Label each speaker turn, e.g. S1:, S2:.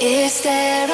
S1: Is there